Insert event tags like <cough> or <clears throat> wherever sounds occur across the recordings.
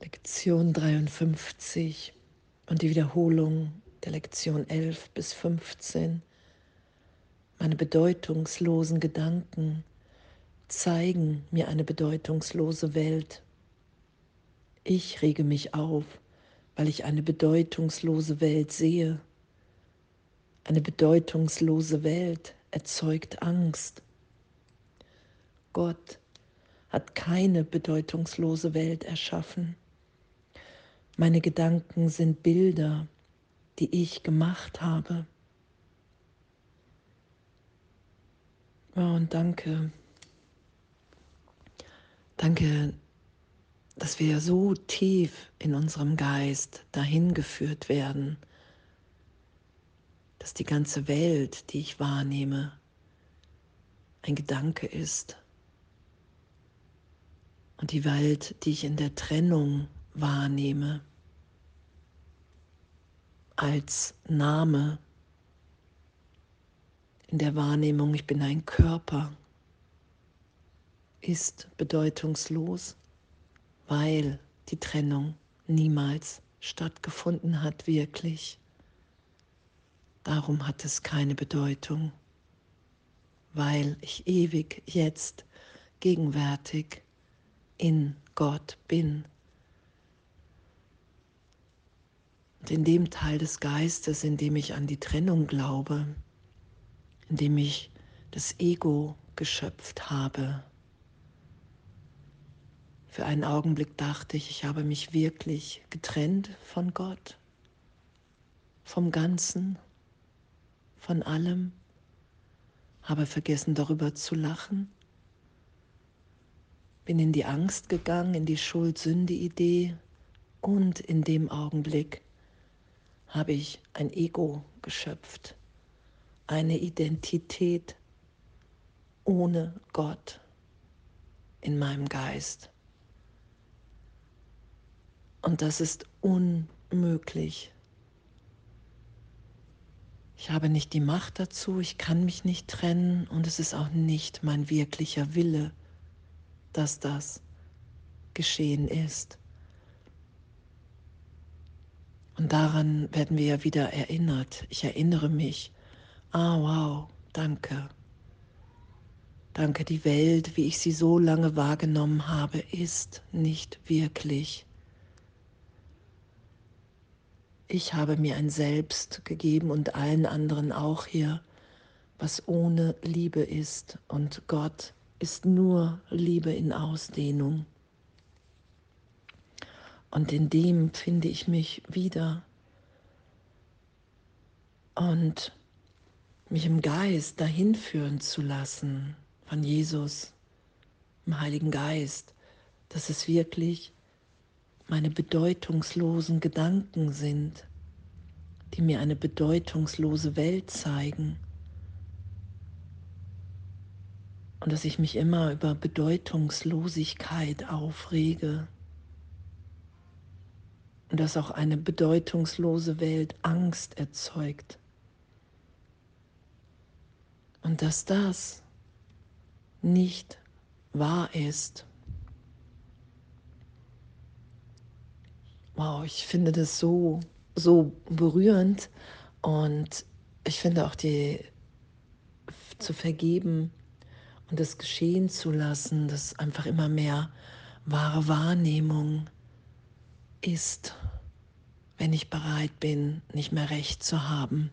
Lektion 53 und die Wiederholung der Lektion 11 bis 15. Meine bedeutungslosen Gedanken zeigen mir eine bedeutungslose Welt. Ich rege mich auf, weil ich eine bedeutungslose Welt sehe. Eine bedeutungslose Welt erzeugt Angst. Gott hat keine bedeutungslose Welt erschaffen. Meine Gedanken sind Bilder, die ich gemacht habe. Oh, und danke. Danke, dass wir so tief in unserem Geist dahin geführt werden, dass die ganze Welt, die ich wahrnehme, ein Gedanke ist. Und die Welt, die ich in der Trennung wahrnehme, als Name in der Wahrnehmung, ich bin ein Körper, ist bedeutungslos, weil die Trennung niemals stattgefunden hat, wirklich. Darum hat es keine Bedeutung, weil ich ewig jetzt gegenwärtig in Gott bin. Und in dem Teil des Geistes, in dem ich an die Trennung glaube, in dem ich das Ego geschöpft habe, für einen Augenblick dachte ich, ich habe mich wirklich getrennt von Gott, vom Ganzen, von allem, habe vergessen darüber zu lachen, bin in die Angst gegangen, in die Schuld-Sünde-Idee und in dem Augenblick habe ich ein Ego geschöpft, eine Identität ohne Gott in meinem Geist. Und das ist unmöglich. Ich habe nicht die Macht dazu, ich kann mich nicht trennen und es ist auch nicht mein wirklicher Wille, dass das geschehen ist. Und daran werden wir ja wieder erinnert. Ich erinnere mich, ah wow, danke. Danke, die Welt, wie ich sie so lange wahrgenommen habe, ist nicht wirklich. Ich habe mir ein Selbst gegeben und allen anderen auch hier, was ohne Liebe ist. Und Gott ist nur Liebe in Ausdehnung. Und in dem finde ich mich wieder. Und mich im Geist dahin führen zu lassen von Jesus, im Heiligen Geist, dass es wirklich meine bedeutungslosen Gedanken sind, die mir eine bedeutungslose Welt zeigen. Und dass ich mich immer über Bedeutungslosigkeit aufrege und dass auch eine bedeutungslose Welt Angst erzeugt. Und dass das nicht wahr ist. Wow, ich finde das so, so berührend und ich finde auch die zu vergeben und das geschehen zu lassen, dass einfach immer mehr wahre Wahrnehmung ist, wenn ich bereit bin, nicht mehr recht zu haben,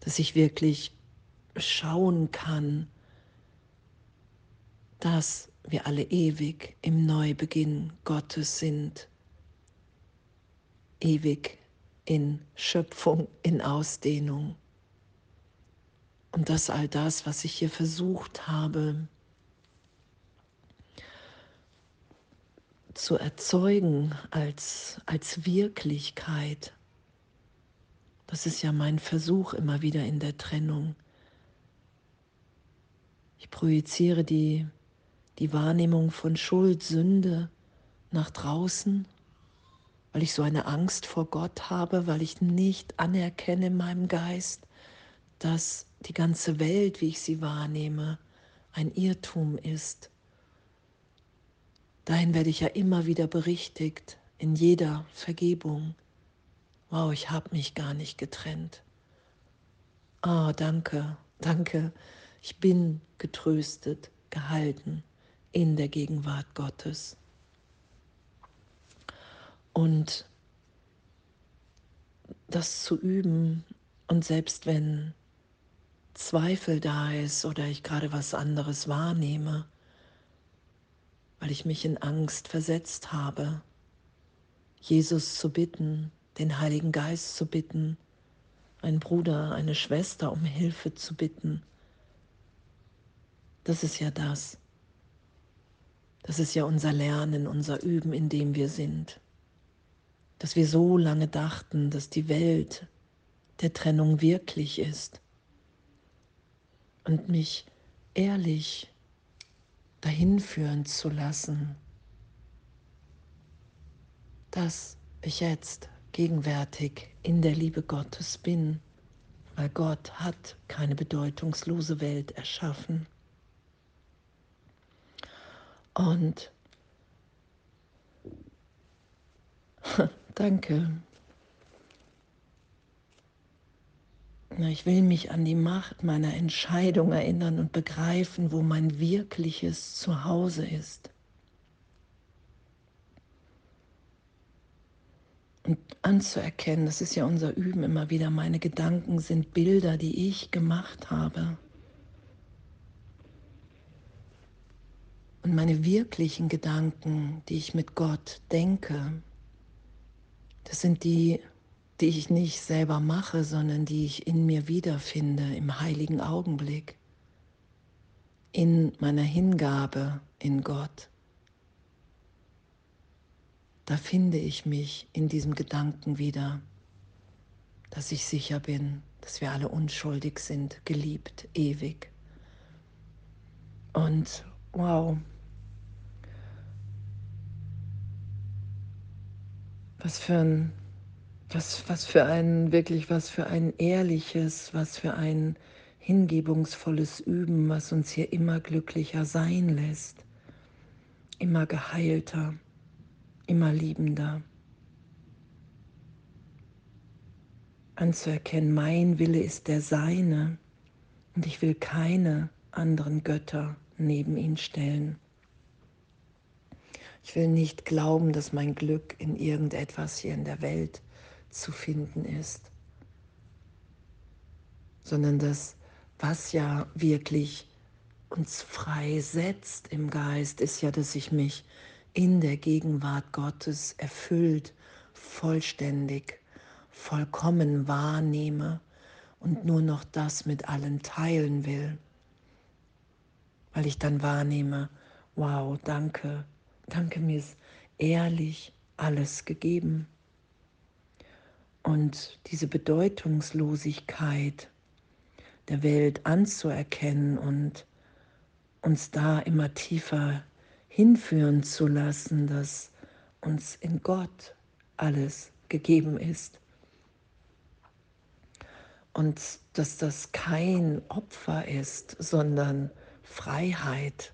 dass ich wirklich schauen kann, dass wir alle ewig im Neubeginn Gottes sind, ewig in Schöpfung, in Ausdehnung. Und dass all das, was ich hier versucht habe, zu erzeugen als, als Wirklichkeit. Das ist ja mein Versuch immer wieder in der Trennung. Ich projiziere die, die Wahrnehmung von Schuld, Sünde nach draußen, weil ich so eine Angst vor Gott habe, weil ich nicht anerkenne in meinem Geist, dass die ganze Welt, wie ich sie wahrnehme, ein Irrtum ist Dahin werde ich ja immer wieder berichtigt in jeder Vergebung. Wow, ich habe mich gar nicht getrennt. Ah, oh, danke, danke. Ich bin getröstet, gehalten in der Gegenwart Gottes. Und das zu üben und selbst wenn Zweifel da ist oder ich gerade was anderes wahrnehme, weil ich mich in Angst versetzt habe, Jesus zu bitten, den Heiligen Geist zu bitten, einen Bruder, eine Schwester um Hilfe zu bitten. Das ist ja das. Das ist ja unser Lernen, unser Üben, in dem wir sind. Dass wir so lange dachten, dass die Welt der Trennung wirklich ist. Und mich ehrlich dahin führen zu lassen, dass ich jetzt gegenwärtig in der Liebe Gottes bin, weil Gott hat keine bedeutungslose Welt erschaffen. Und <laughs> danke. Ich will mich an die Macht meiner Entscheidung erinnern und begreifen, wo mein wirkliches Zuhause ist. Und anzuerkennen, das ist ja unser Üben immer wieder, meine Gedanken sind Bilder, die ich gemacht habe. Und meine wirklichen Gedanken, die ich mit Gott denke, das sind die, die ich nicht selber mache, sondern die ich in mir wiederfinde im heiligen Augenblick, in meiner Hingabe in Gott. Da finde ich mich in diesem Gedanken wieder, dass ich sicher bin, dass wir alle unschuldig sind, geliebt, ewig. Und wow, Was für ein, was, was für ein, wirklich, was für ein ehrliches, was für ein hingebungsvolles Üben, was uns hier immer glücklicher sein lässt, immer geheilter, immer liebender. Anzuerkennen, mein Wille ist der Seine und ich will keine anderen Götter neben ihn stellen. Ich will nicht glauben, dass mein Glück in irgendetwas hier in der Welt zu finden ist, sondern das, was ja wirklich uns freisetzt im Geist, ist ja, dass ich mich in der Gegenwart Gottes erfüllt, vollständig, vollkommen wahrnehme und nur noch das mit allen teilen will, weil ich dann wahrnehme, wow, danke, Danke, mir ist ehrlich alles gegeben. Und diese Bedeutungslosigkeit der Welt anzuerkennen und uns da immer tiefer hinführen zu lassen, dass uns in Gott alles gegeben ist. Und dass das kein Opfer ist, sondern Freiheit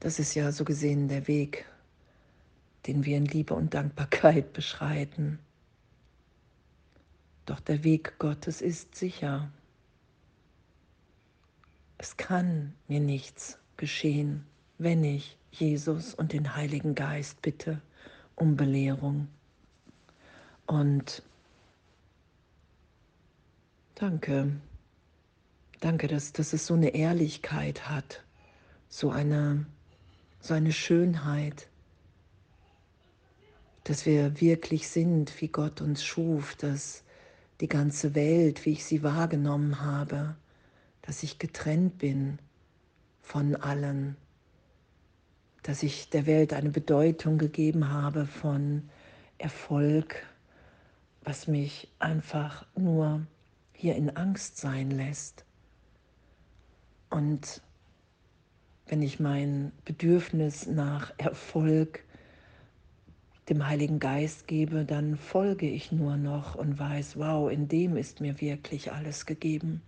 das ist ja so gesehen der Weg, den wir in Liebe und Dankbarkeit <laughs> beschreiten. Doch der Weg Gottes ist sicher. Es kann mir nichts geschehen, wenn ich Jesus und den Heiligen Geist bitte um Belehrung. Und danke, danke, dass, dass es so eine Ehrlichkeit hat, so eine seine Schönheit, dass wir wirklich sind, wie Gott uns schuf, dass die ganze Welt, wie ich sie wahrgenommen habe, dass ich getrennt bin von allen, dass ich der Welt eine Bedeutung gegeben habe von Erfolg, was mich einfach nur hier in Angst sein lässt. Und wenn ich mein Bedürfnis nach Erfolg dem Heiligen Geist gebe, dann folge ich nur noch und weiß, wow, in dem ist mir wirklich alles gegeben.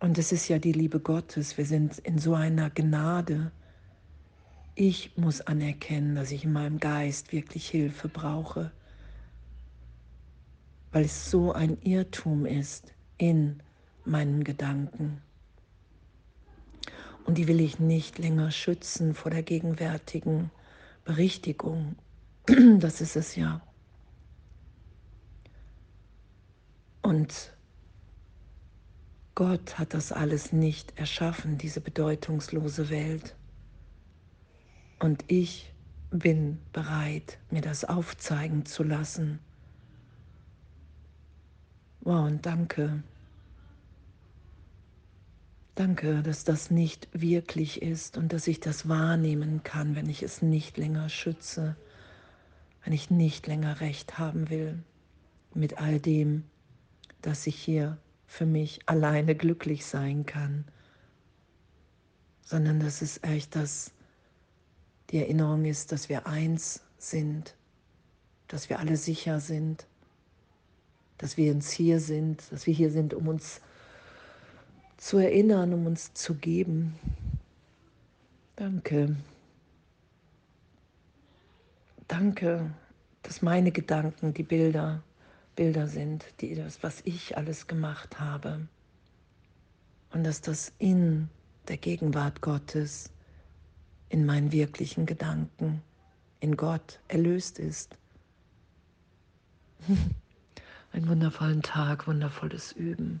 Und es ist ja die Liebe Gottes. Wir sind in so einer Gnade, Ich muss anerkennen, dass ich in meinem Geist wirklich Hilfe brauche, weil es so ein Irrtum ist in meinen Gedanken. Und die will ich nicht länger schützen vor der gegenwärtigen Berichtigung. <clears throat> Das ist es ja. Und Gott hat das alles nicht erschaffen, diese bedeutungslose Welt. Und ich bin bereit, mir das aufzeigen zu lassen. Wow, und danke. Danke, dass das nicht wirklich ist und dass ich das wahrnehmen kann, wenn ich es nicht länger schütze, wenn ich nicht länger recht haben will mit all dem, dass ich hier für mich alleine glücklich sein kann, sondern dass es echt das, die Erinnerung ist, dass wir eins sind, dass wir alle sicher sind, dass wir uns hier sind, dass wir hier sind, um uns zu zu erinnern, um uns zu geben. Danke. Danke, dass meine Gedanken die Bilder, Bilder sind, die das, was ich alles gemacht habe. Und dass das in der Gegenwart Gottes, in meinen wirklichen Gedanken, in Gott erlöst ist. <laughs> Einen wundervollen Tag, wundervolles Üben